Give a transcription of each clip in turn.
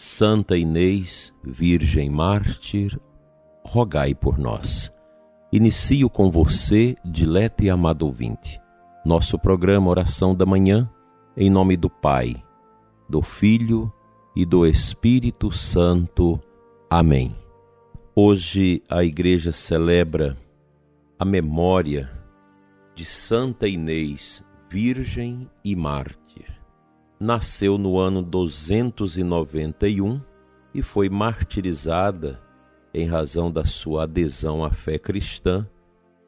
Santa Inês, Virgem Mártir, rogai por nós. Inicio com você, dileto e amado ouvinte, nosso programa Oração da Manhã, em nome do Pai, do Filho e do Espírito Santo. Amém. Hoje a Igreja celebra a memória de Santa Inês, Virgem e Mártir nasceu no ano 291 e foi martirizada em razão da sua adesão à fé cristã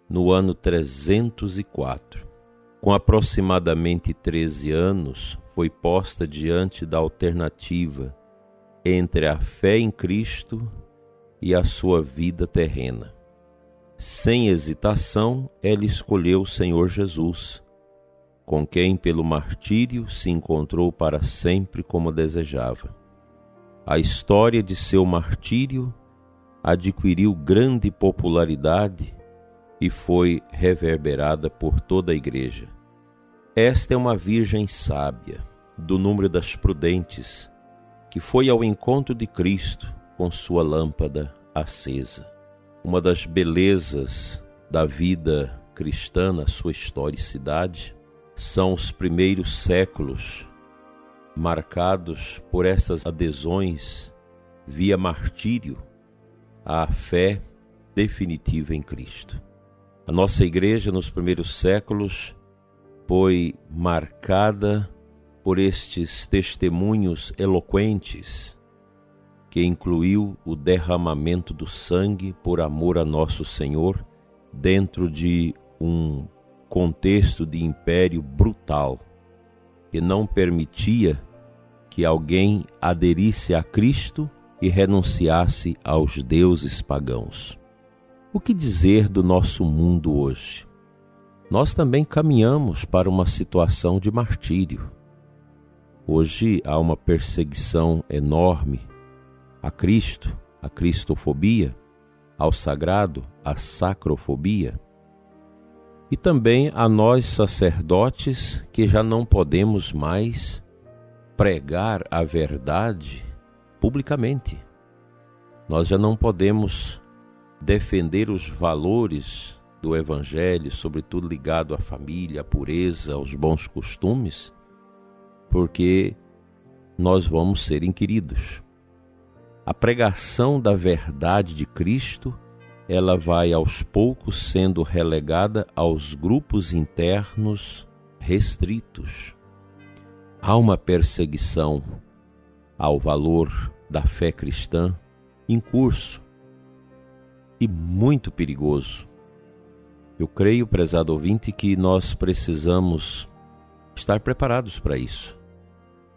no ano 304. Com aproximadamente 13 anos, foi posta diante da alternativa entre a fé em Cristo e a sua vida terrena. Sem hesitação, ela escolheu o Senhor Jesus com quem pelo martírio se encontrou para sempre como desejava. A história de seu martírio adquiriu grande popularidade e foi reverberada por toda a Igreja. Esta é uma Virgem sábia, do número das prudentes, que foi ao encontro de Cristo com sua lâmpada acesa. Uma das belezas da vida cristã na sua historicidade são os primeiros séculos marcados por essas adesões via martírio à fé definitiva em Cristo. A nossa igreja nos primeiros séculos foi marcada por estes testemunhos eloquentes que incluiu o derramamento do sangue por amor a nosso Senhor dentro de um contexto de império brutal que não permitia que alguém aderisse a Cristo e renunciasse aos deuses pagãos. O que dizer do nosso mundo hoje? Nós também caminhamos para uma situação de martírio. Hoje há uma perseguição enorme a Cristo, a cristofobia, ao sagrado, a sacrofobia e também a nós sacerdotes que já não podemos mais pregar a verdade publicamente. Nós já não podemos defender os valores do Evangelho, sobretudo ligado à família, à pureza, aos bons costumes, porque nós vamos ser inquiridos. A pregação da verdade de Cristo ela vai aos poucos sendo relegada aos grupos internos restritos. Há uma perseguição ao valor da fé cristã em curso e muito perigoso. Eu creio, prezado ouvinte, que nós precisamos estar preparados para isso,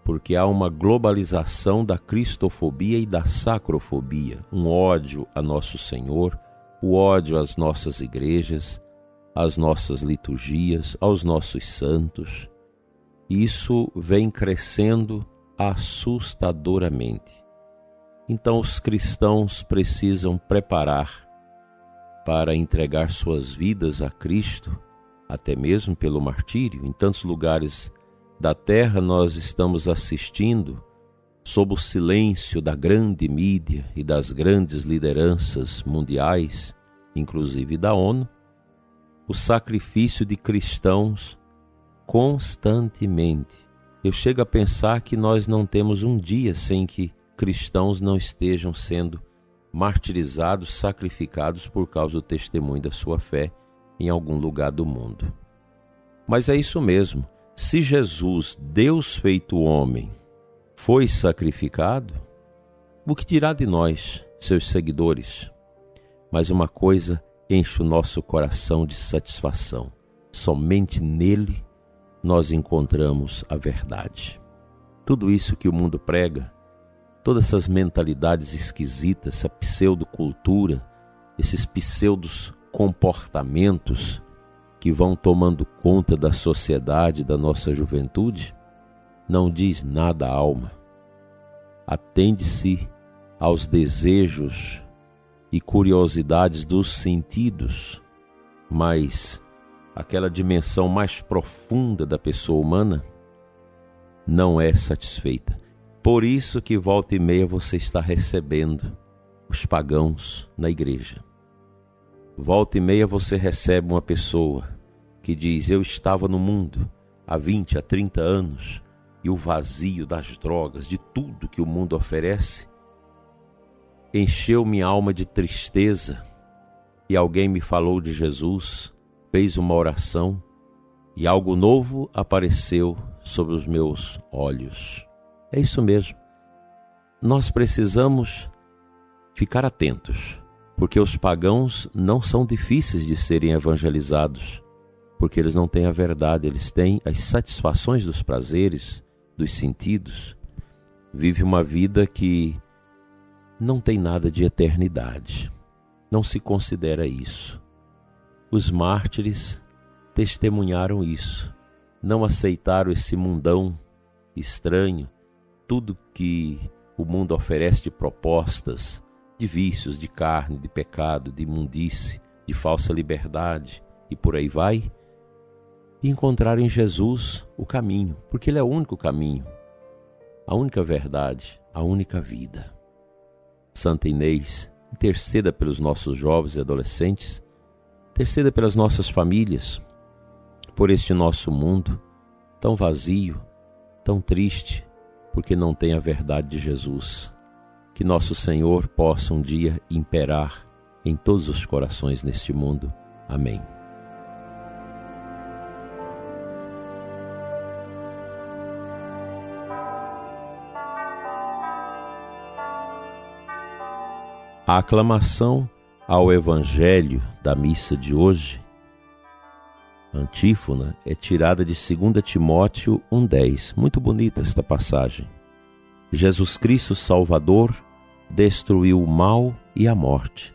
porque há uma globalização da cristofobia e da sacrofobia, um ódio a nosso Senhor o ódio às nossas igrejas, às nossas liturgias, aos nossos santos. Isso vem crescendo assustadoramente. Então, os cristãos precisam preparar para entregar suas vidas a Cristo, até mesmo pelo martírio. Em tantos lugares da terra nós estamos assistindo sob o silêncio da grande mídia e das grandes lideranças mundiais, inclusive da ONU, o sacrifício de cristãos constantemente. Eu chego a pensar que nós não temos um dia sem que cristãos não estejam sendo martirizados, sacrificados por causa do testemunho da sua fé em algum lugar do mundo. Mas é isso mesmo. Se Jesus, Deus feito homem, foi sacrificado, o que dirá de nós, seus seguidores? Mas uma coisa enche o nosso coração de satisfação: somente nele nós encontramos a verdade. Tudo isso que o mundo prega todas essas mentalidades esquisitas, essa pseudocultura, esses pseudos comportamentos que vão tomando conta da sociedade, da nossa juventude, não diz nada à alma. Atende-se aos desejos e curiosidades dos sentidos, mas aquela dimensão mais profunda da pessoa humana não é satisfeita. Por isso que volta e meia você está recebendo os pagãos na igreja. Volta e meia você recebe uma pessoa que diz: Eu estava no mundo há 20, há 30 anos e o vazio das drogas, de tudo que o mundo oferece, encheu minha alma de tristeza. E alguém me falou de Jesus, fez uma oração e algo novo apareceu sobre os meus olhos. É isso mesmo. Nós precisamos ficar atentos, porque os pagãos não são difíceis de serem evangelizados, porque eles não têm a verdade, eles têm as satisfações dos prazeres, dos sentidos. Vive uma vida que não tem nada de eternidade. Não se considera isso. Os mártires testemunharam isso. Não aceitaram esse mundão estranho, tudo que o mundo oferece de propostas, de vícios, de carne, de pecado, de imundice, de falsa liberdade e por aí vai, e encontrar em Jesus o caminho, porque Ele é o único caminho, a única verdade, a única vida. Santa Inês, interceda pelos nossos jovens e adolescentes, interceda pelas nossas famílias, por este nosso mundo tão vazio, tão triste, porque não tem a verdade de Jesus. Que nosso Senhor possa um dia imperar em todos os corações neste mundo. Amém. A aclamação ao Evangelho da missa de hoje, antífona, é tirada de 2 Timóteo 1,10. Muito bonita esta passagem. Jesus Cristo Salvador destruiu o mal e a morte,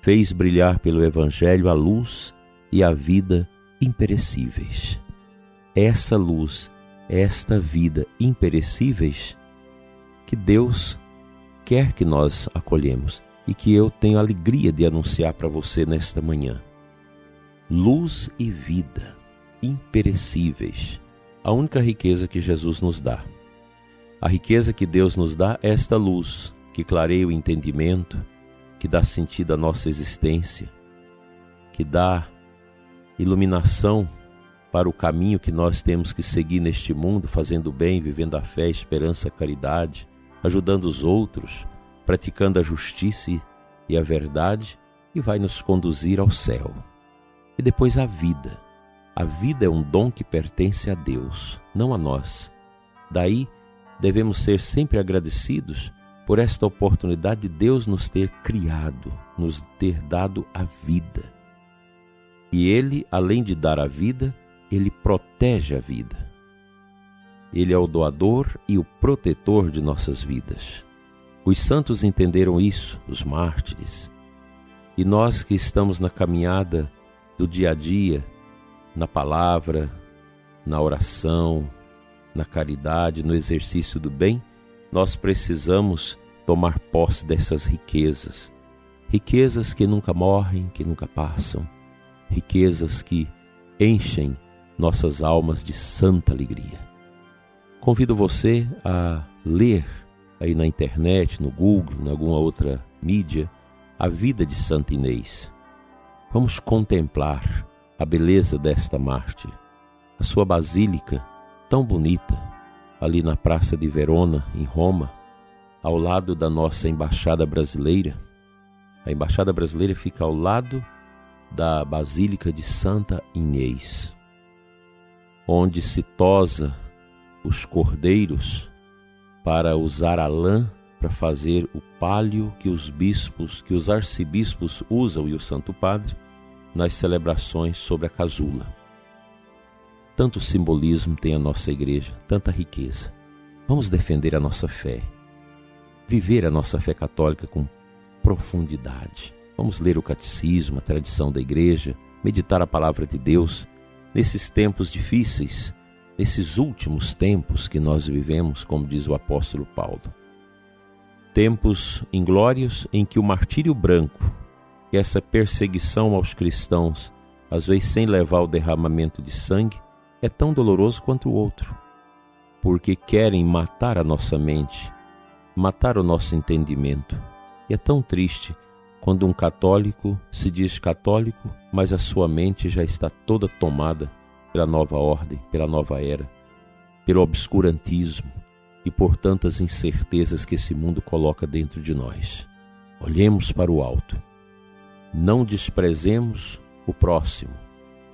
fez brilhar pelo Evangelho a luz e a vida imperecíveis. Essa luz, esta vida imperecíveis, que Deus quer que nós acolhemos e que eu tenho alegria de anunciar para você nesta manhã. Luz e vida, imperecíveis, a única riqueza que Jesus nos dá. A riqueza que Deus nos dá é esta luz que clareia o entendimento, que dá sentido à nossa existência, que dá iluminação para o caminho que nós temos que seguir neste mundo, fazendo bem, vivendo a fé, esperança, caridade, ajudando os outros, praticando a justiça e a verdade, e vai nos conduzir ao céu. E depois a vida. A vida é um dom que pertence a Deus, não a nós. Daí devemos ser sempre agradecidos por esta oportunidade de Deus nos ter criado, nos ter dado a vida. E Ele, além de dar a vida, Ele protege a vida. Ele é o doador e o protetor de nossas vidas. Os santos entenderam isso, os mártires. E nós que estamos na caminhada do dia a dia, na palavra, na oração, na caridade, no exercício do bem, nós precisamos tomar posse dessas riquezas. Riquezas que nunca morrem, que nunca passam. Riquezas que enchem nossas almas de santa alegria. Convido você a ler aí na internet, no Google, em alguma outra mídia, a vida de Santa Inês. Vamos contemplar a beleza desta mártir, a sua basílica tão bonita, ali na Praça de Verona, em Roma, ao lado da nossa embaixada brasileira. A embaixada brasileira fica ao lado da Basílica de Santa Inês, onde se tosa os cordeiros para usar a lã para fazer o palio que os bispos, que os arcebispos usam e o Santo Padre nas celebrações sobre a casula. Tanto simbolismo tem a nossa igreja, tanta riqueza. Vamos defender a nossa fé. viver a nossa fé católica com profundidade. Vamos ler o catecismo, a tradição da igreja, meditar a palavra de Deus nesses tempos difíceis, nesses últimos tempos que nós vivemos, como diz o apóstolo Paulo. Tempos inglórios em que o martírio branco, essa perseguição aos cristãos, às vezes sem levar ao derramamento de sangue, é tão doloroso quanto o outro, porque querem matar a nossa mente, matar o nosso entendimento. E é tão triste quando um católico se diz católico, mas a sua mente já está toda tomada pela nova ordem, pela nova era, pelo obscurantismo e por tantas incertezas que esse mundo coloca dentro de nós. Olhemos para o alto. Não desprezemos o próximo,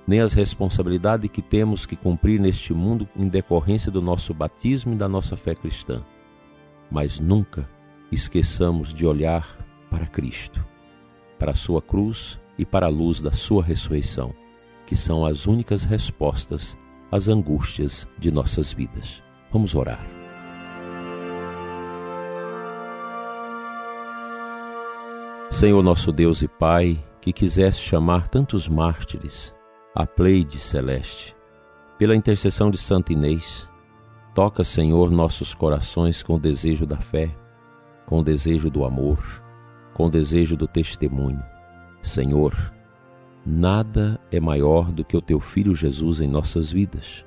nem as responsabilidades que temos que cumprir neste mundo em decorrência do nosso batismo e da nossa fé cristã. Mas nunca esqueçamos de olhar para Cristo, para a sua cruz e para a luz da sua ressurreição, que são as únicas respostas às angústias de nossas vidas. Vamos orar. Senhor nosso Deus e Pai, que quiseste chamar tantos mártires à Pleide celeste, pela intercessão de Santa Inês, toca, Senhor, nossos corações com o desejo da fé, com o desejo do amor, com o desejo do testemunho. Senhor, nada é maior do que o teu Filho Jesus em nossas vidas.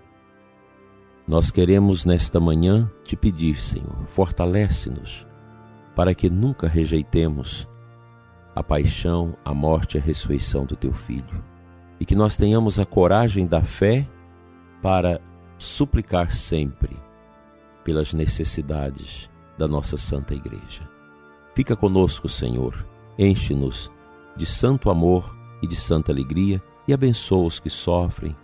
Nós queremos nesta manhã te pedir, Senhor, fortalece-nos para que nunca rejeitemos a paixão, a morte e a ressurreição do teu filho. E que nós tenhamos a coragem da fé para suplicar sempre pelas necessidades da nossa Santa Igreja. Fica conosco, Senhor, enche-nos de santo amor e de santa alegria e abençoa os que sofrem,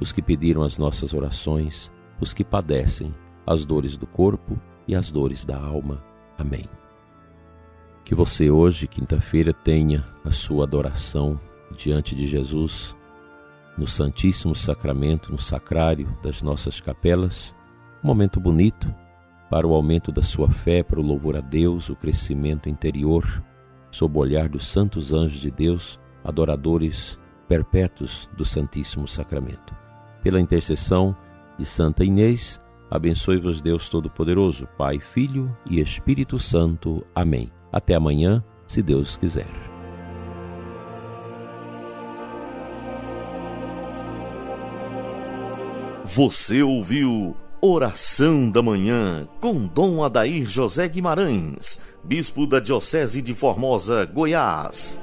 os que pediram as nossas orações, os que padecem as dores do corpo e as dores da alma. Amém. Que você hoje, quinta-feira, tenha a sua adoração diante de Jesus, no Santíssimo Sacramento, no sacrário das nossas capelas. Um momento bonito para o aumento da sua fé, para o louvor a Deus, o crescimento interior, sob o olhar dos santos anjos de Deus, adoradores perpétuos do Santíssimo Sacramento. Pela intercessão de Santa Inês, abençoe-vos Deus Todo-Poderoso, Pai, Filho e Espírito Santo. Amém. Até amanhã, se Deus quiser. Você ouviu Oração da Manhã com Dom Adair José Guimarães, Bispo da Diocese de Formosa, Goiás.